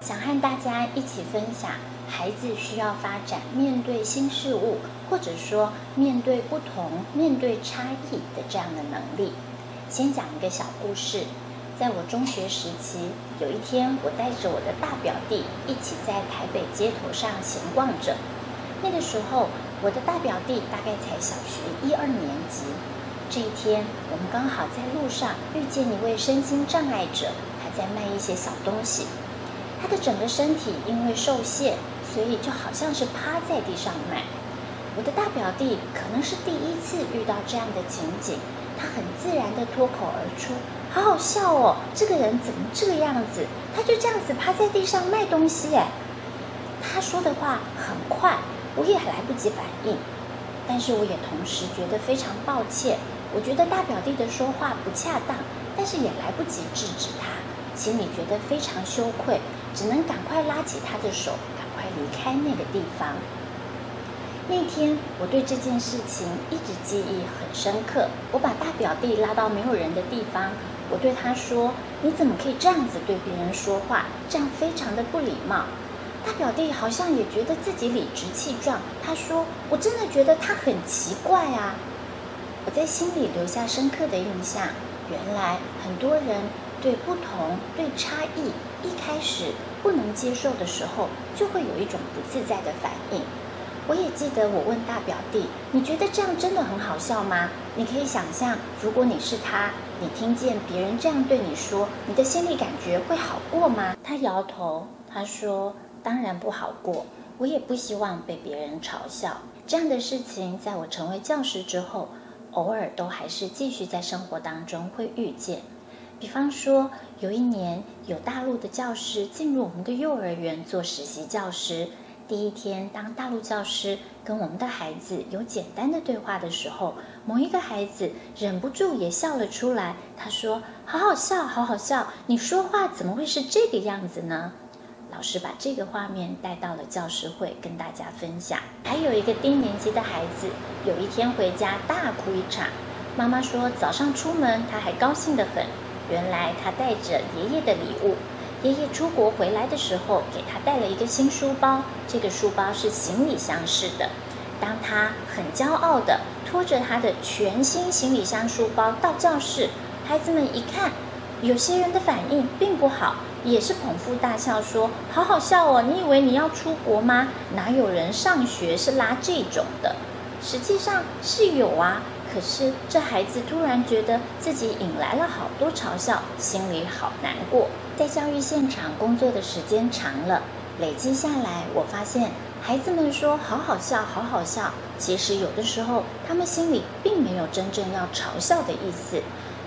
想和大家一起分享，孩子需要发展面对新事物，或者说面对不同、面对差异的这样的能力。先讲一个小故事，在我中学时期，有一天我带着我的大表弟一起在台北街头上闲逛着。那个时候，我的大表弟大概才小学一二年级。这一天，我们刚好在路上遇见一位身心障碍者，他在卖一些小东西。他的整个身体因为受限，所以就好像是趴在地上卖。我的大表弟可能是第一次遇到这样的情景，他很自然地脱口而出：“好好笑哦，这个人怎么这个样子？他就这样子趴在地上卖东西。”哎，他说的话很快。我也来不及反应，但是我也同时觉得非常抱歉。我觉得大表弟的说话不恰当，但是也来不及制止他，心里觉得非常羞愧，只能赶快拉起他的手，赶快离开那个地方。那天我对这件事情一直记忆很深刻。我把大表弟拉到没有人的地方，我对他说：“你怎么可以这样子对别人说话？这样非常的不礼貌。”大表弟好像也觉得自己理直气壮。他说：“我真的觉得他很奇怪啊！”我在心里留下深刻的印象。原来很多人对不同、对差异，一开始不能接受的时候，就会有一种不自在的反应。我也记得我问大表弟：“你觉得这样真的很好笑吗？”你可以想象，如果你是他，你听见别人这样对你说，你的心里感觉会好过吗？他摇头，他说。当然不好过，我也不希望被别人嘲笑。这样的事情，在我成为教师之后，偶尔都还是继续在生活当中会遇见。比方说，有一年有大陆的教师进入我们的幼儿园做实习教师，第一天当大陆教师跟我们的孩子有简单的对话的时候，某一个孩子忍不住也笑了出来。他说：“好好笑，好好笑，你说话怎么会是这个样子呢？”老师把这个画面带到了教师会，跟大家分享。还有一个低年级的孩子，有一天回家大哭一场。妈妈说，早上出门他还高兴得很，原来他带着爷爷的礼物。爷爷出国回来的时候，给他带了一个新书包，这个书包是行李箱式的。当他很骄傲地拖着他的全新行李箱书包到教室，孩子们一看，有些人的反应并不好。也是捧腹大笑，说：“好好笑哦！你以为你要出国吗？哪有人上学是拉这种的？实际上是有啊。可是这孩子突然觉得自己引来了好多嘲笑，心里好难过。在教育现场工作的时间长了，累积下来，我发现孩子们说‘好好笑，好好笑’，其实有的时候他们心里并没有真正要嘲笑的意思。”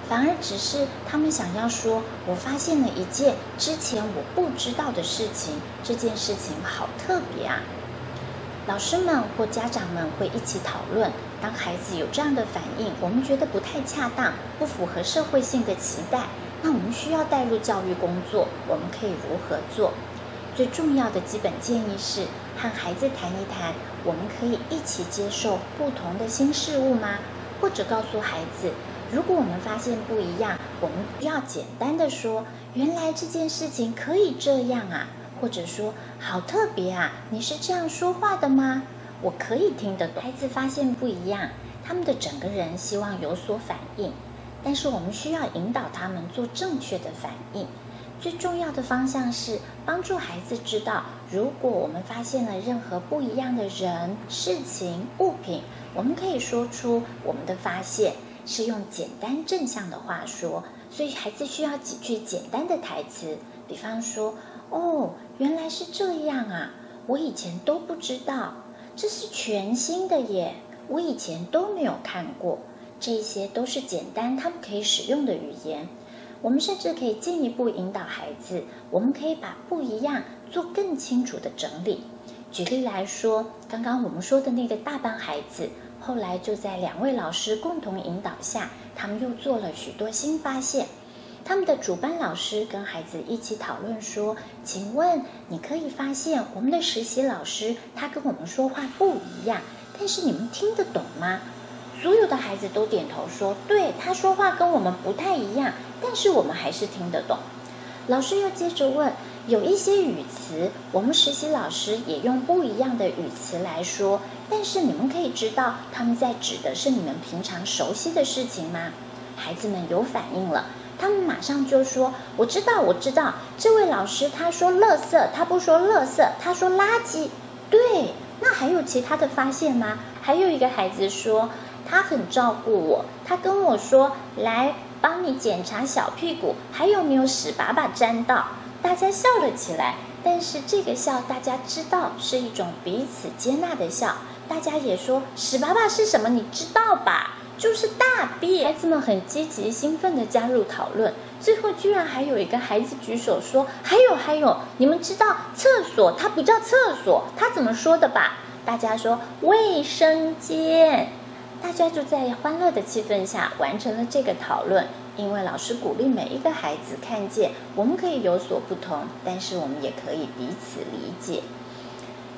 反而只是他们想要说，我发现了一件之前我不知道的事情，这件事情好特别啊！老师们或家长们会一起讨论，当孩子有这样的反应，我们觉得不太恰当，不符合社会性的期待，那我们需要带入教育工作，我们可以如何做？最重要的基本建议是，和孩子谈一谈，我们可以一起接受不同的新事物吗？或者告诉孩子，如果我们发现不一样，我们要简单的说“原来这件事情可以这样啊”，或者说“好特别啊”，你是这样说话的吗？我可以听得懂。孩子发现不一样，他们的整个人希望有所反应，但是我们需要引导他们做正确的反应。最重要的方向是帮助孩子知道，如果我们发现了任何不一样的人、事情、物品，我们可以说出我们的发现。是用简单正向的话说，所以孩子需要几句简单的台词，比方说：“哦，原来是这样啊，我以前都不知道，这是全新的耶，我以前都没有看过。”这些都是简单他们可以使用的语言。我们甚至可以进一步引导孩子，我们可以把不一样做更清楚的整理。举例来说，刚刚我们说的那个大班孩子。后来就在两位老师共同引导下，他们又做了许多新发现。他们的主班老师跟孩子一起讨论说：“请问你可以发现我们的实习老师他跟我们说话不一样，但是你们听得懂吗？”所有的孩子都点头说：“对，他说话跟我们不太一样，但是我们还是听得懂。”老师又接着问：“有一些语词，我们实习老师也用不一样的语词来说，但是你们可以知道他们在指的是你们平常熟悉的事情吗？孩子们有反应了，他们马上就说：“我知道，我知道。”这位老师他说“垃圾”，他不说“垃圾”，他说“垃圾”。对，那还有其他的发现吗？还有一个孩子说，他很照顾我，他跟我说：“来，帮你检查小屁股还有没有屎粑粑沾到。”大家笑了起来，但是这个笑大家知道是一种彼此接纳的笑。大家也说：“屎粑粑是什么？你知道吧？”就是大便，孩子们很积极兴奋地加入讨论。最后居然还有一个孩子举手说：“还有还有，你们知道厕所它不叫厕所，它怎么说的吧？”大家说：“卫生间。”大家就在欢乐的气氛下完成了这个讨论。因为老师鼓励每一个孩子看见，我们可以有所不同，但是我们也可以彼此理解。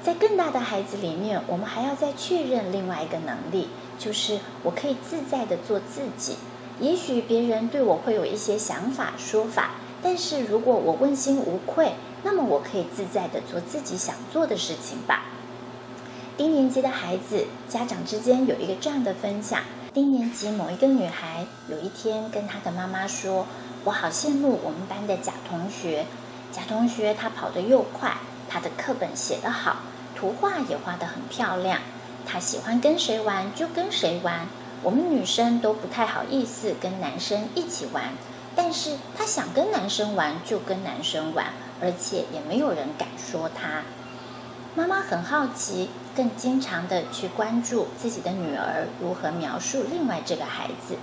在更大的孩子里面，我们还要再确认另外一个能力。就是我可以自在的做自己，也许别人对我会有一些想法说法，但是如果我问心无愧，那么我可以自在的做自己想做的事情吧。低年级的孩子，家长之间有一个这样的分享：低年级某一个女孩有一天跟她的妈妈说：“我好羡慕我们班的贾同学，贾同学他跑得又快，他的课本写得好，图画也画得很漂亮。”他喜欢跟谁玩就跟谁玩，我们女生都不太好意思跟男生一起玩，但是他想跟男生玩就跟男生玩，而且也没有人敢说他。妈妈很好奇，更经常的去关注自己的女儿如何描述另外这个孩子。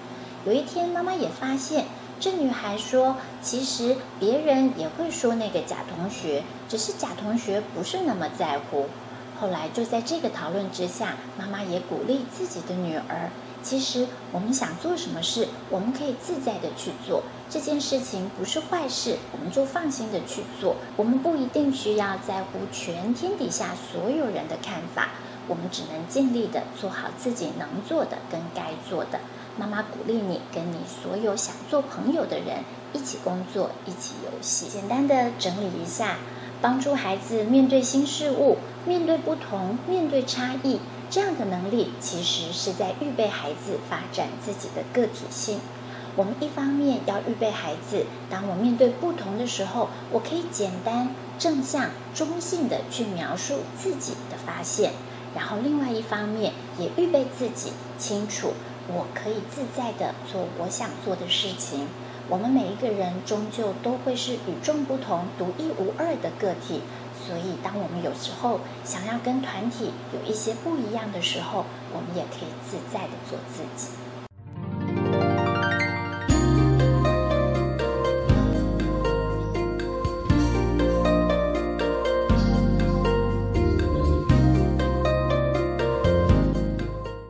有一天，妈妈也发现这女孩说，其实别人也会说那个贾同学，只是贾同学不是那么在乎。后来就在这个讨论之下，妈妈也鼓励自己的女儿。其实我们想做什么事，我们可以自在的去做。这件事情不是坏事，我们就放心的去做。我们不一定需要在乎全天底下所有人的看法，我们只能尽力的做好自己能做的跟该做的。妈妈鼓励你跟你所有想做朋友的人一起工作，一起游戏。简单的整理一下。帮助孩子面对新事物、面对不同、面对差异，这样的能力其实是在预备孩子发展自己的个体性。我们一方面要预备孩子，当我面对不同的时候，我可以简单、正向、中性的去描述自己的发现；然后另外一方面也预备自己清楚，我可以自在的做我想做的事情。我们每一个人终究都会是与众不同、独一无二的个体，所以当我们有时候想要跟团体有一些不一样的时候，我们也可以自在的做自己。